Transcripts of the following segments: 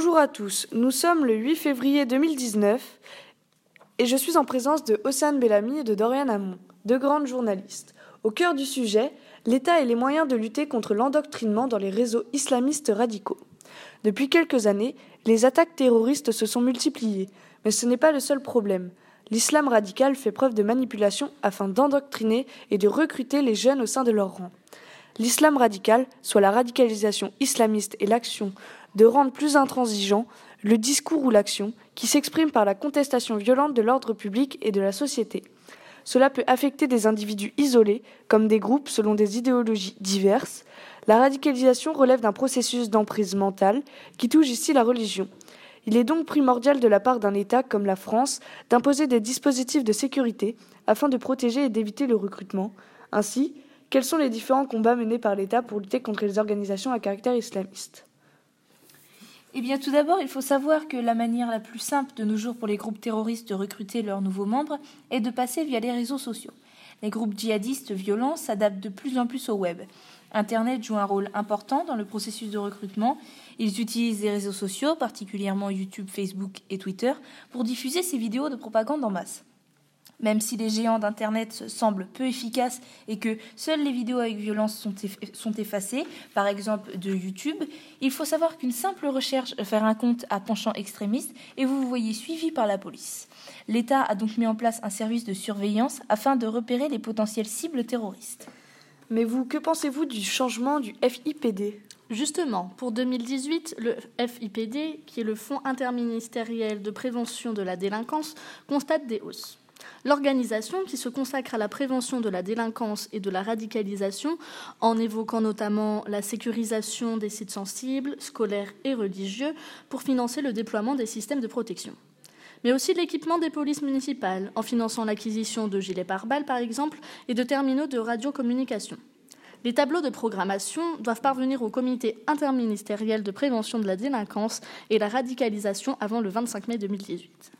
Bonjour à tous, nous sommes le 8 février 2019 et je suis en présence de Océane Bellamy et de Dorian Hamon, deux grandes journalistes. Au cœur du sujet, l'État et les moyens de lutter contre l'endoctrinement dans les réseaux islamistes radicaux. Depuis quelques années, les attaques terroristes se sont multipliées, mais ce n'est pas le seul problème. L'islam radical fait preuve de manipulation afin d'endoctriner et de recruter les jeunes au sein de leur rang. L'islam radical, soit la radicalisation islamiste et l'action de rendre plus intransigeant le discours ou l'action qui s'exprime par la contestation violente de l'ordre public et de la société. Cela peut affecter des individus isolés, comme des groupes selon des idéologies diverses. La radicalisation relève d'un processus d'emprise mentale qui touche ici la religion. Il est donc primordial de la part d'un État comme la France d'imposer des dispositifs de sécurité afin de protéger et d'éviter le recrutement. Ainsi, quels sont les différents combats menés par l'État pour lutter contre les organisations à caractère islamiste? Eh tout d'abord, il faut savoir que la manière la plus simple de nos jours pour les groupes terroristes de recruter leurs nouveaux membres est de passer via les réseaux sociaux. Les groupes djihadistes violents s'adaptent de plus en plus au web. Internet joue un rôle important dans le processus de recrutement. Ils utilisent les réseaux sociaux, particulièrement YouTube, Facebook et Twitter, pour diffuser ces vidéos de propagande en masse. Même si les géants d'Internet semblent peu efficaces et que seules les vidéos avec violence sont, effacées, par exemple de YouTube, il faut savoir qu'une simple recherche faire un compte à penchant extrémiste et vous vous voyez suivi par la police. L'État a donc mis en place un service de surveillance afin de repérer les potentielles cibles terroristes. Mais vous, que pensez-vous du changement du FIPD Justement, pour 2018, le FIPD, qui est le Fonds interministériel de prévention de la délinquance, constate des hausses. L'organisation, qui se consacre à la prévention de la délinquance et de la radicalisation, en évoquant notamment la sécurisation des sites sensibles, scolaires et religieux, pour financer le déploiement des systèmes de protection mais aussi l'équipement des polices municipales, en finançant l'acquisition de gilets pare-balles, par exemple, et de terminaux de radiocommunication. Les tableaux de programmation doivent parvenir au comité interministériel de prévention de la délinquance et la radicalisation avant le 25 mai 2018.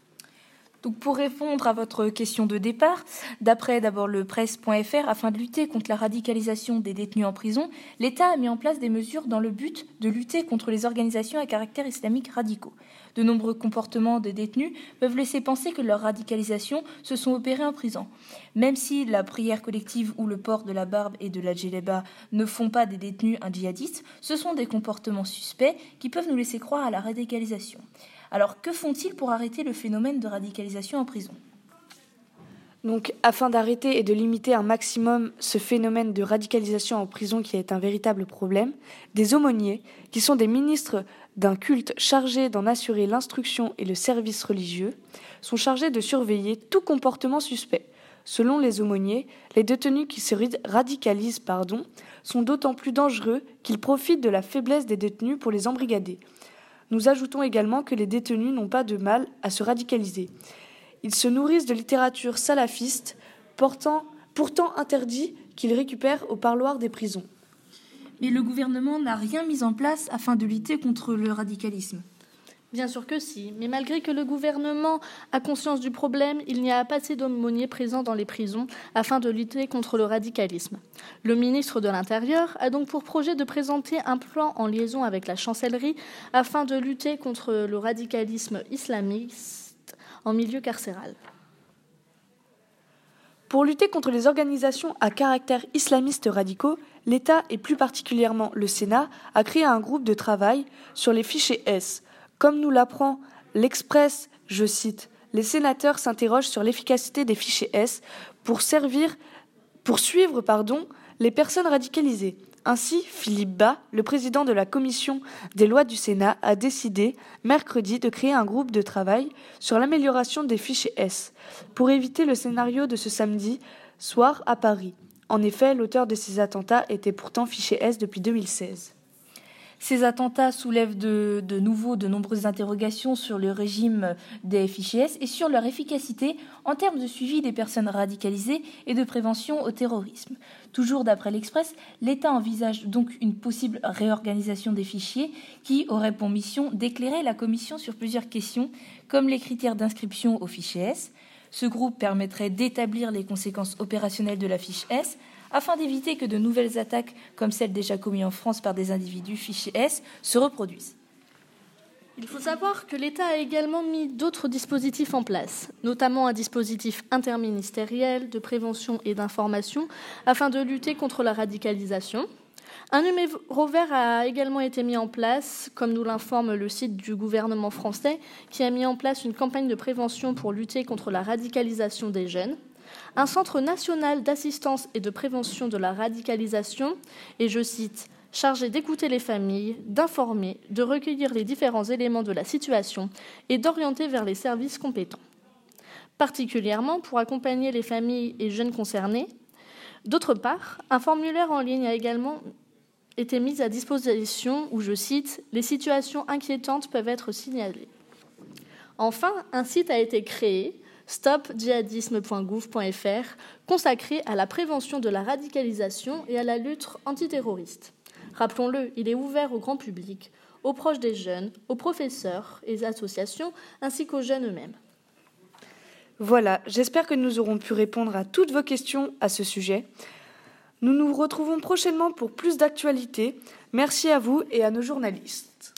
Donc pour répondre à votre question de départ, d'après d'abord le presse.fr, afin de lutter contre la radicalisation des détenus en prison, l'État a mis en place des mesures dans le but de lutter contre les organisations à caractère islamique radicaux. De nombreux comportements des détenus peuvent laisser penser que leur radicalisation se sont opérés en prison. Même si la prière collective ou le port de la barbe et de la djellaba ne font pas des détenus un djihadiste, ce sont des comportements suspects qui peuvent nous laisser croire à la radicalisation. Alors que font-ils pour arrêter le phénomène de radicalisation en prison? Donc, afin d'arrêter et de limiter un maximum ce phénomène de radicalisation en prison qui est un véritable problème, des aumôniers, qui sont des ministres d'un culte chargé d'en assurer l'instruction et le service religieux, sont chargés de surveiller tout comportement suspect. Selon les aumôniers, les détenus qui se radicalisent pardon, sont d'autant plus dangereux qu'ils profitent de la faiblesse des détenus pour les embrigader. Nous ajoutons également que les détenus n'ont pas de mal à se radicaliser. Ils se nourrissent de littérature salafiste, pourtant interdit qu'ils récupèrent au parloir des prisons. Mais le gouvernement n'a rien mis en place afin de lutter contre le radicalisme. Bien sûr que si, mais malgré que le gouvernement a conscience du problème, il n'y a pas assez d'aumôniers présents dans les prisons afin de lutter contre le radicalisme. Le ministre de l'Intérieur a donc pour projet de présenter un plan en liaison avec la chancellerie afin de lutter contre le radicalisme islamiste en milieu carcéral. Pour lutter contre les organisations à caractère islamiste radicaux, l'État et plus particulièrement le Sénat a créé un groupe de travail sur les fichiers S comme nous l'apprend l'Express, je cite, les sénateurs s'interrogent sur l'efficacité des fichiers S pour suivre, les personnes radicalisées. Ainsi, Philippe Bas, le président de la commission des lois du Sénat, a décidé mercredi de créer un groupe de travail sur l'amélioration des fichiers S pour éviter le scénario de ce samedi soir à Paris. En effet, l'auteur de ces attentats était pourtant fiché S depuis 2016. Ces attentats soulèvent de, nouveau de nombreuses interrogations sur le régime des fichiers S et sur leur efficacité en termes de suivi des personnes radicalisées et de prévention au terrorisme. Toujours d'après l'Express, l'État envisage donc une possible réorganisation des fichiers qui aurait pour mission d'éclairer la Commission sur plusieurs questions, comme les critères d'inscription au fichier S. Ce groupe permettrait d'établir les conséquences opérationnelles de la fiche S afin d'éviter que de nouvelles attaques, comme celles déjà commises en France par des individus fichés S, se reproduisent. Il faut savoir que l'État a également mis d'autres dispositifs en place, notamment un dispositif interministériel de prévention et d'information afin de lutter contre la radicalisation. Un numéro vert a également été mis en place, comme nous l'informe le site du gouvernement français, qui a mis en place une campagne de prévention pour lutter contre la radicalisation des jeunes. Un centre national d'assistance et de prévention de la radicalisation, et je cite, chargé d'écouter les familles, d'informer, de recueillir les différents éléments de la situation et d'orienter vers les services compétents. Particulièrement pour accompagner les familles et jeunes concernés. D'autre part, un formulaire en ligne a également été mis à disposition où, je cite, les situations inquiétantes peuvent être signalées. Enfin, un site a été créé, stopdjihadisme.gouv.fr, consacré à la prévention de la radicalisation et à la lutte antiterroriste. Rappelons-le, il est ouvert au grand public, aux proches des jeunes, aux professeurs et associations, ainsi qu'aux jeunes eux-mêmes. Voilà, j'espère que nous aurons pu répondre à toutes vos questions à ce sujet. Nous nous retrouvons prochainement pour plus d'actualités. Merci à vous et à nos journalistes.